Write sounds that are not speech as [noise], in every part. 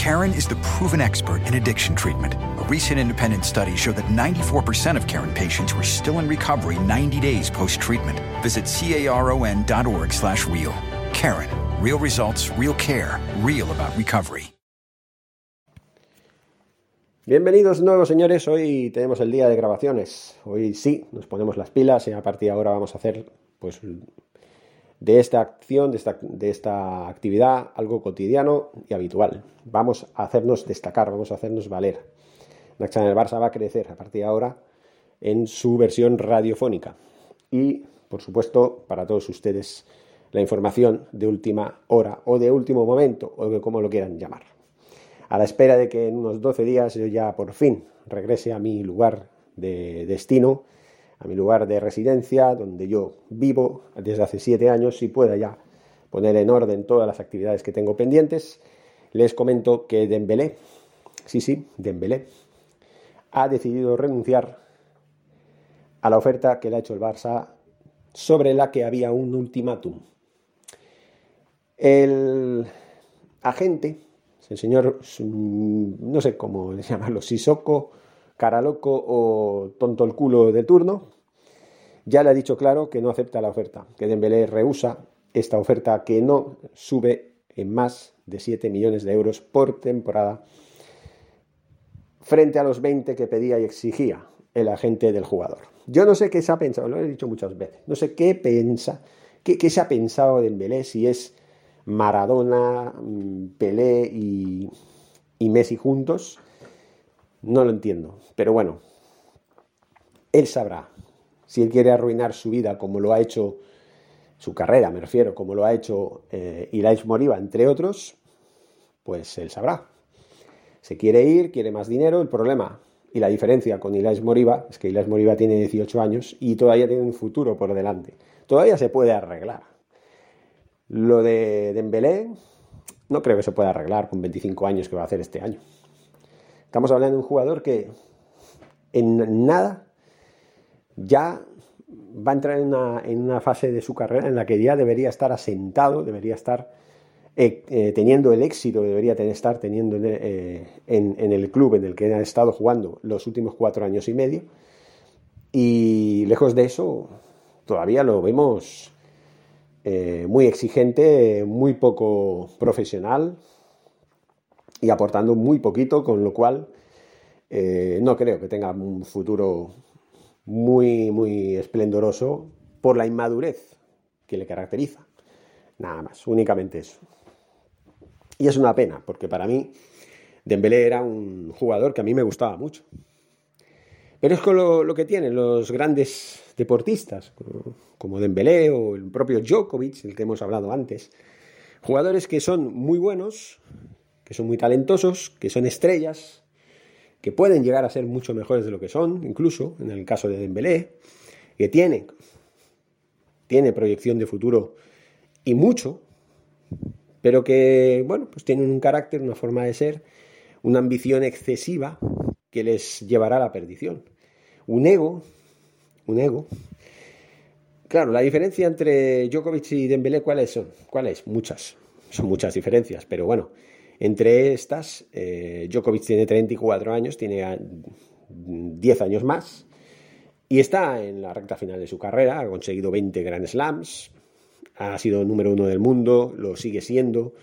Karen is the proven expert in addiction treatment. A recent independent study showed that 94% of Karen patients were still in recovery 90 days post-treatment. Visit caron.org slash real. Karen. Real results, real care, real about recovery. Bienvenidos nuevos señores, hoy tenemos el día de grabaciones. Hoy sí, nos ponemos las pilas y a partir de ahora vamos a hacer pues de esta acción, de esta, de esta actividad, algo cotidiano y habitual. Vamos a hacernos destacar, vamos a hacernos valer. Naxa en el Barça va a crecer a partir de ahora en su versión radiofónica. Y, por supuesto, para todos ustedes, la información de última hora o de último momento, o de como lo quieran llamar. A la espera de que en unos 12 días yo ya por fin regrese a mi lugar de destino, a mi lugar de residencia, donde yo vivo desde hace 7 años y pueda ya poner en orden todas las actividades que tengo pendientes, les comento que Dembélé, sí, sí, Dembélé, ha decidido renunciar a la oferta que le ha hecho el Barça sobre la que había un ultimátum. El agente, el señor, no sé cómo llamarlo, Sisoko, cara loco o tonto el culo de turno, ya le ha dicho claro que no acepta la oferta, que Dembélé rehúsa esta oferta que no sube en más de 7 millones de euros por temporada frente a los 20 que pedía y exigía el agente del jugador. Yo no sé qué se ha pensado, lo he dicho muchas veces, no sé qué piensa, qué, se ha pensado Dembélé, si es Maradona, mm, Pelé y, Messi juntos, no lo entiendo. Pero bueno, él sabrá. Si él quiere arruinar su vida como lo ha hecho, su carrera me refiero, como lo ha hecho eh, Moriba, entre otros, pues él sabrá. Se quiere ir, quiere más dinero. El problema y la diferencia con Ilais Moriba es que Ilais Moriba tiene 18 años y todavía tiene un futuro por delante. Todavía se puede arreglar. Lo de Dembélé no creo que se pueda arreglar con 25 años que va a hacer este año. Estamos hablando de un jugador que en nada ya va a entrar en una, fase de su carrera en la que ya debería estar asentado, debería estar eh, eh, teniendo el éxito, debería estar teniendo eh, en, en, el club en el que ha estado jugando los últimos cuatro años y medio. Y lejos de eso, todavía lo vemos muy exigente, muy poco profesional y aportando muy poquito, con lo cual eh, no creo que tenga un futuro muy, muy esplendoroso por la inmadurez que le caracteriza. Nada más, únicamente eso. Y es una pena, porque para mí Dembélé era un jugador que a mí me gustaba mucho. Pero es con lo, que tienen los grandes deportistas, como Dembélé o el propio Djokovic, el que hemos hablado antes. Jugadores que son muy buenos, que son muy talentosos, que son estrellas, que pueden llegar a ser mucho mejores de lo que son, incluso en el caso de Dembélé, que tiene, tiene proyección de futuro y mucho, pero que, bueno, pues tienen un carácter, una forma de ser, una ambición excesiva que les llevará a la perdición. Un ego, un ego. Claro, la diferencia entre Djokovic y Dembélé, ¿cuáles son? ¿Cuáles? Muchas. Son muchas diferencias, pero bueno, entre estas, eh, Djokovic tiene 34 años, tiene 10 años más y está en la recta final de su carrera, ha conseguido 20 Grand Slams, ha sido número uno del mundo, lo sigue siendo,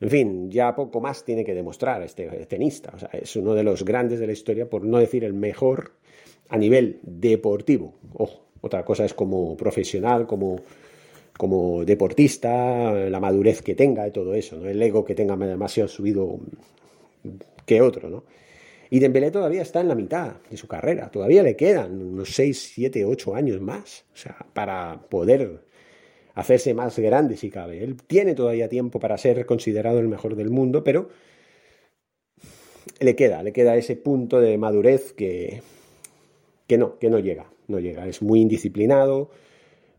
en fin, ya poco más tiene que demostrar este tenista. Es uno de los grandes de la historia, por no decir el mejor a nivel deportivo. Ojo, otra cosa es como profesional, como, como deportista, la madurez que tenga y todo eso, ¿no? el ego que tenga demasiado subido que otro. ¿no? Y Dembélé todavía está en la mitad de su carrera, todavía le quedan unos 6, 7, 8 años más o sea, para poder hacerse más grande si cabe. Él tiene todavía tiempo para ser considerado el mejor del mundo, pero le queda, le queda ese punto de madurez que, que no, que no llega, no llega. Es muy indisciplinado,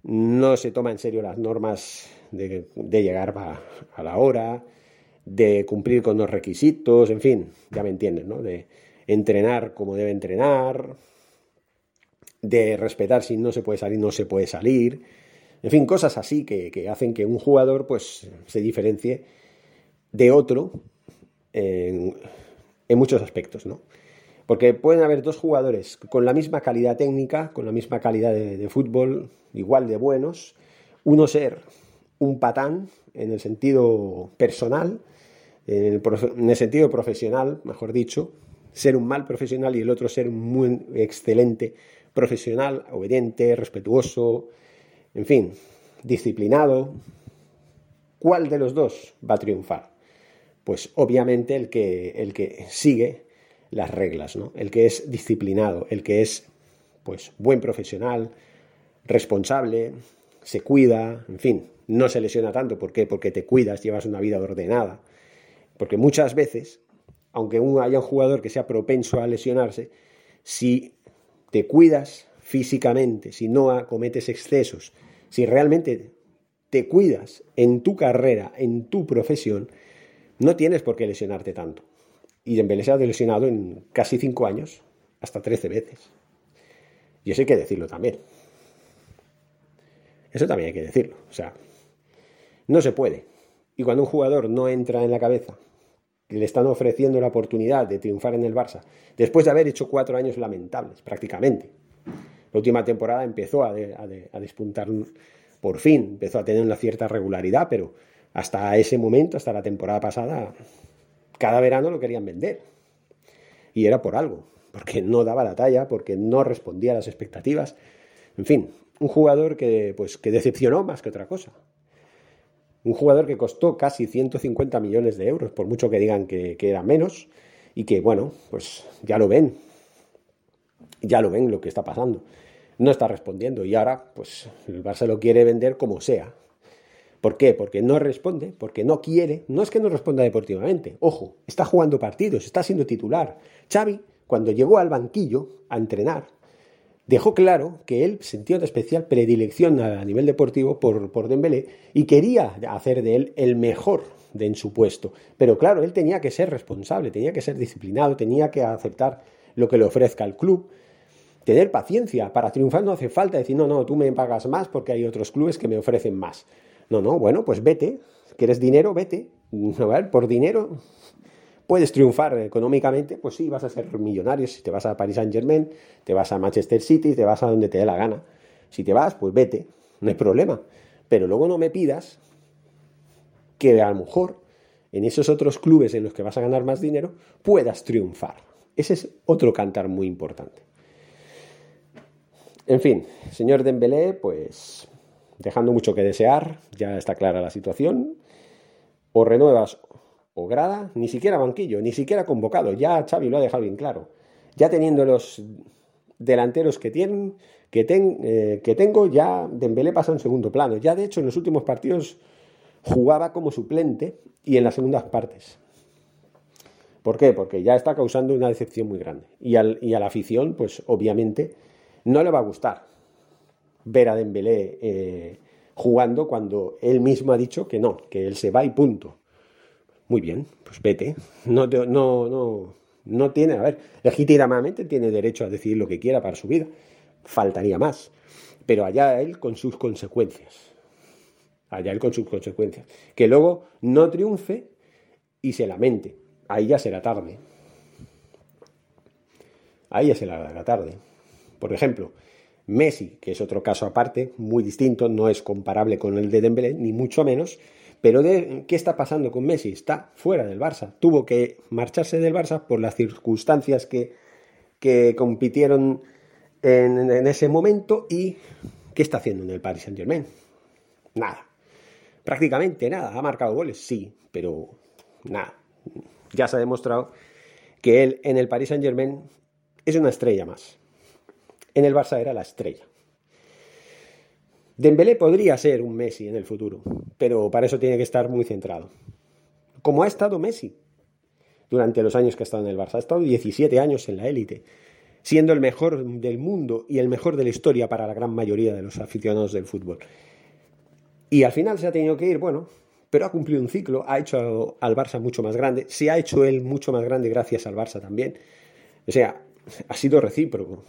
no se toma en serio las normas de, llegar a, la hora, de cumplir con los requisitos, en fin, ya me entienden, ¿no? De entrenar como debe entrenar, de respetar si no se puede salir, no se puede salir, en fin, cosas así que, hacen que un jugador pues se diferencie de otro en, muchos aspectos, ¿no? Porque pueden haber dos jugadores con la misma calidad técnica, con la misma calidad de fútbol, igual de buenos, uno ser un patán en el sentido personal, en el, sentido profesional, mejor dicho, ser un mal profesional y el otro ser un muy excelente profesional, obediente, respetuoso, en fin, disciplinado. ¿Cuál de los dos va a triunfar? Pues obviamente el que, el que sigue las reglas, ¿no? El que es disciplinado, el que es pues buen profesional, responsable, se cuida, en fin, no se lesiona tanto. ¿Por qué? Porque te cuidas, llevas una vida ordenada. Porque muchas veces, aunque haya un jugador que sea propenso a lesionarse, si te cuidas físicamente, si no cometes excesos, si realmente te cuidas en tu carrera, en tu profesión, no tienes por qué lesionarte tanto. Y Dembélé se ha lesionado en casi cinco años, hasta 13 veces. Y eso hay que decirlo también. Eso también hay que decirlo. O sea, no se puede. Y cuando un jugador no entra en la cabeza que le están ofreciendo la oportunidad de triunfar en el Barça, después de haber hecho cuatro años lamentables, prácticamente. La última temporada empezó a, despuntar por fin, empezó a tener una cierta regularidad, pero hasta ese momento, hasta la temporada pasada, cada verano lo querían vender. Y era por algo, porque no daba la talla, porque no respondía a las expectativas. En fin, un jugador que, pues, que decepcionó más que otra cosa. Un jugador que costó casi 150 millones de euros, por mucho que digan que, era menos, y que, bueno, pues ya lo ven. Ya lo ven lo que está pasando. No está respondiendo y ahora, pues el Barça lo quiere vender como sea. ¿Por qué? Porque no responde, porque no quiere. No es que no responda deportivamente. Ojo, está jugando partidos, está siendo titular. Xavi, cuando llegó al banquillo a entrenar, dejó claro que él sentía una especial predilección a nivel deportivo por, por Dembélé y quería hacer de él el mejor de en su puesto. Pero claro, él tenía que ser responsable, tenía que ser disciplinado, tenía que aceptar lo que le ofrezca el club, tener paciencia. Para triunfar no hace falta decir, no, no, tú me pagas más porque hay otros clubes que me ofrecen más. No, no, bueno, pues vete. ¿Quieres dinero? Vete. [laughs] A ver, por dinero puedes triunfar económicamente, pues sí, vas a ser millonario. Si te vas a Paris Saint Germain, te vas a Manchester City, te vas a donde te dé la gana. Si te vas, pues vete, no hay problema. Pero luego no me pidas que a lo mejor en esos otros clubes en los que vas a ganar más dinero puedas triunfar. Ese es otro cantar muy importante. En fin, señor Dembélé, pues dejando mucho que desear, ya está clara la situación. O renuevas o grada, ni siquiera banquillo, ni siquiera convocado. Ya Xavi lo ha dejado bien claro. Ya teniendo los delanteros que tienen, que, eh, que tengo, ya Dembélé pasa en segundo plano. Ya de hecho en los últimos partidos jugaba como suplente y en las segundas partes. ¿Por qué? Porque ya está causando una decepción muy grande. Y, al, y a la afición, pues obviamente, no le va a gustar ver a Dembélé eh, jugando cuando él mismo ha dicho que no, que él se va y punto. Muy bien, pues vete. No, no, no, no tiene, a ver, legítimamente tiene derecho a decidir lo que quiera para su vida. Faltaría más. Pero allá él con sus consecuencias. Allá él con sus consecuencias. Que luego no triunfe y se lamente. Ahí ya será tarde. Ahí ya será tarde. Por ejemplo, Messi, que es otro caso aparte, muy distinto, no es comparable con el de Dembélé, ni mucho menos, pero ¿qué está pasando con Messi? Está fuera del Barça. Tuvo que marcharse del Barça por las circunstancias que, que compitieron en, en, ese momento y ¿qué está haciendo en el Paris Saint Germain? Nada. Prácticamente nada. ¿Ha marcado goles? Sí, pero nada. Ya se ha demostrado que él en el Paris Saint Germain es una estrella más. En el Barça era la estrella. Dembélé podría ser un Messi en el futuro, pero para eso tiene que estar muy centrado. Como ha estado Messi. durante los años que ha estado en el Barça. Ha estado 17 años en la élite, siendo el mejor del mundo y el mejor de la historia para la gran mayoría de los aficionados del fútbol. Y al final se ha tenido que ir, bueno, pero ha cumplido un ciclo, ha hecho al Barça mucho más grande, se ha hecho él mucho más grande gracias al Barça también. O sea, ha sido recíproco.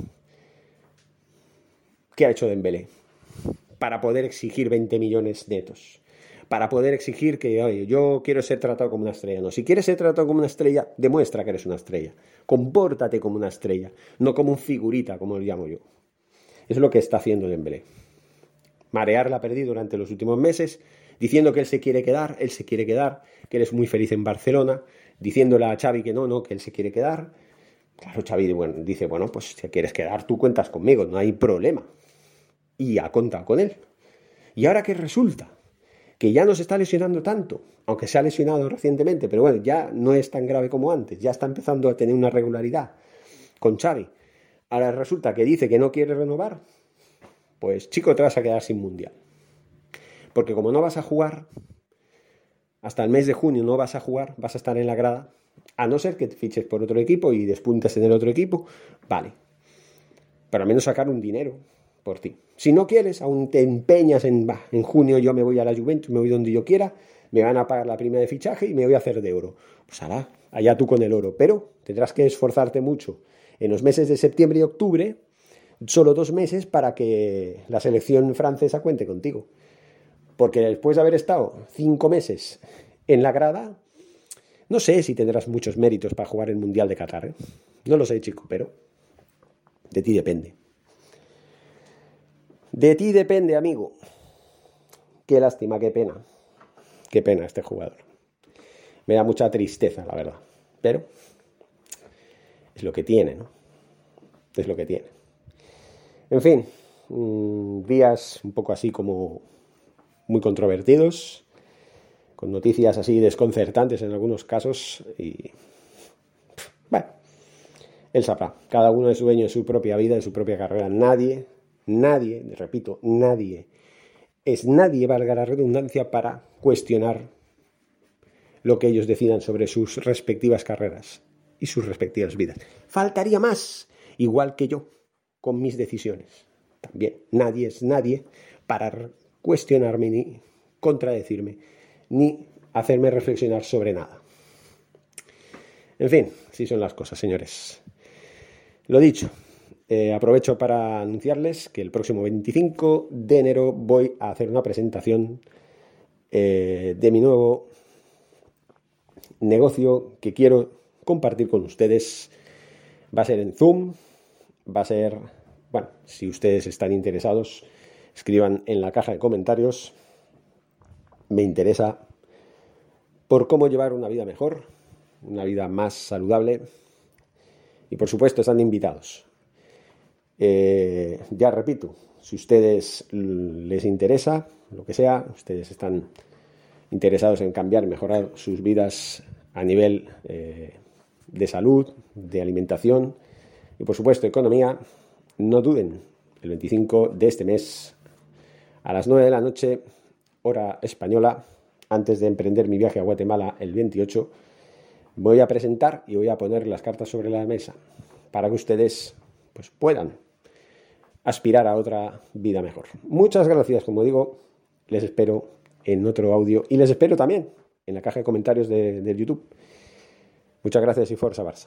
¿Qué ha hecho Dembélé? Para poder exigir 20 millones netos. Para poder exigir que, oye, yo quiero ser tratado como una estrella. No, si quieres ser tratado como una estrella, demuestra que eres una estrella. Compórtate como una estrella, no como un figurita, como lo llamo yo. Es lo que está haciendo Dembélé. Marearla perdido durante los últimos meses, diciendo que él se quiere quedar, él se quiere quedar, que él es muy feliz en Barcelona, diciéndole a Xavi que no, no, que él se quiere quedar. Claro, Xavi dice, bueno, pues si quieres quedar, tú cuentas conmigo, no hay problema. Y ha contado con él. ¿Y ahora qué resulta? Que ya no se está lesionando tanto, aunque se ha lesionado recientemente, pero bueno, ya no es tan grave como antes, ya está empezando a tener una regularidad con Xavi. Ahora resulta que dice que no quiere renovar, pues chico, te vas a quedar sin mundial. Porque como no vas a jugar, hasta el mes de junio no vas a jugar, vas a estar en la grada, a no ser que te fiches por otro equipo y despuntes en el otro equipo, vale. Pero al menos sacar un dinero por ti. Si no quieres, aún te empeñas en, en junio yo me voy a la Juventus, me voy donde yo quiera, me van a pagar la prima de fichaje y me voy a hacer de oro. Pues hará, allá tú con el oro. Pero tendrás que esforzarte mucho en los meses de septiembre y octubre solo dos meses para que la selección francesa cuente contigo. Porque después de haber estado cinco meses en la grada, no sé si tendrás muchos méritos para jugar el Mundial de Qatar. ¿eh? No lo sé, chico, pero de ti depende. De ti depende, amigo. Qué lástima, qué pena. Qué pena este jugador. Me da mucha tristeza, la verdad. Pero es lo que tiene, ¿no? Es lo que tiene. En fin, mm, días un poco así como muy controvertidos, con noticias así desconcertantes en algunos casos y... Bueno, él sabrá, cada uno es dueño de su propia vida, de su propia carrera. Nadie, nadie, repito, nadie, es nadie, valga la redundancia, para cuestionar lo que ellos decidan sobre sus respectivas carreras y sus respectivas vidas. Faltaría más, igual que yo con mis decisiones. También nadie es nadie para cuestionarme ni contradecirme, ni hacerme reflexionar sobre nada. En fin, así son las cosas, señores. Lo dicho, eh, aprovecho para anunciarles que el próximo 25 de enero voy a hacer una presentación eh, de mi nuevo negocio que quiero compartir con ustedes. Va a ser en Zoom, va a ser, bueno, si ustedes están interesados, escriban en la caja de comentarios. Me interesa por cómo llevar una vida mejor, una vida más saludable. Y por supuesto están invitados. Eh, ya repito, si ustedes les interesa, lo que sea, ustedes están interesados en cambiar, mejorar sus vidas a nivel eh, de salud, de alimentación, y por supuesto economía, no duden, el 25 de este mes a las 9 de la noche, hora española, antes de emprender mi viaje a Guatemala el 28, voy a presentar y voy a poner las cartas sobre la mesa para que ustedes pues, puedan aspirar a otra vida mejor. Muchas gracias, como digo, les espero en otro audio y les espero también en la caja de comentarios de, de YouTube. Muchas gracias y fuerza Barça.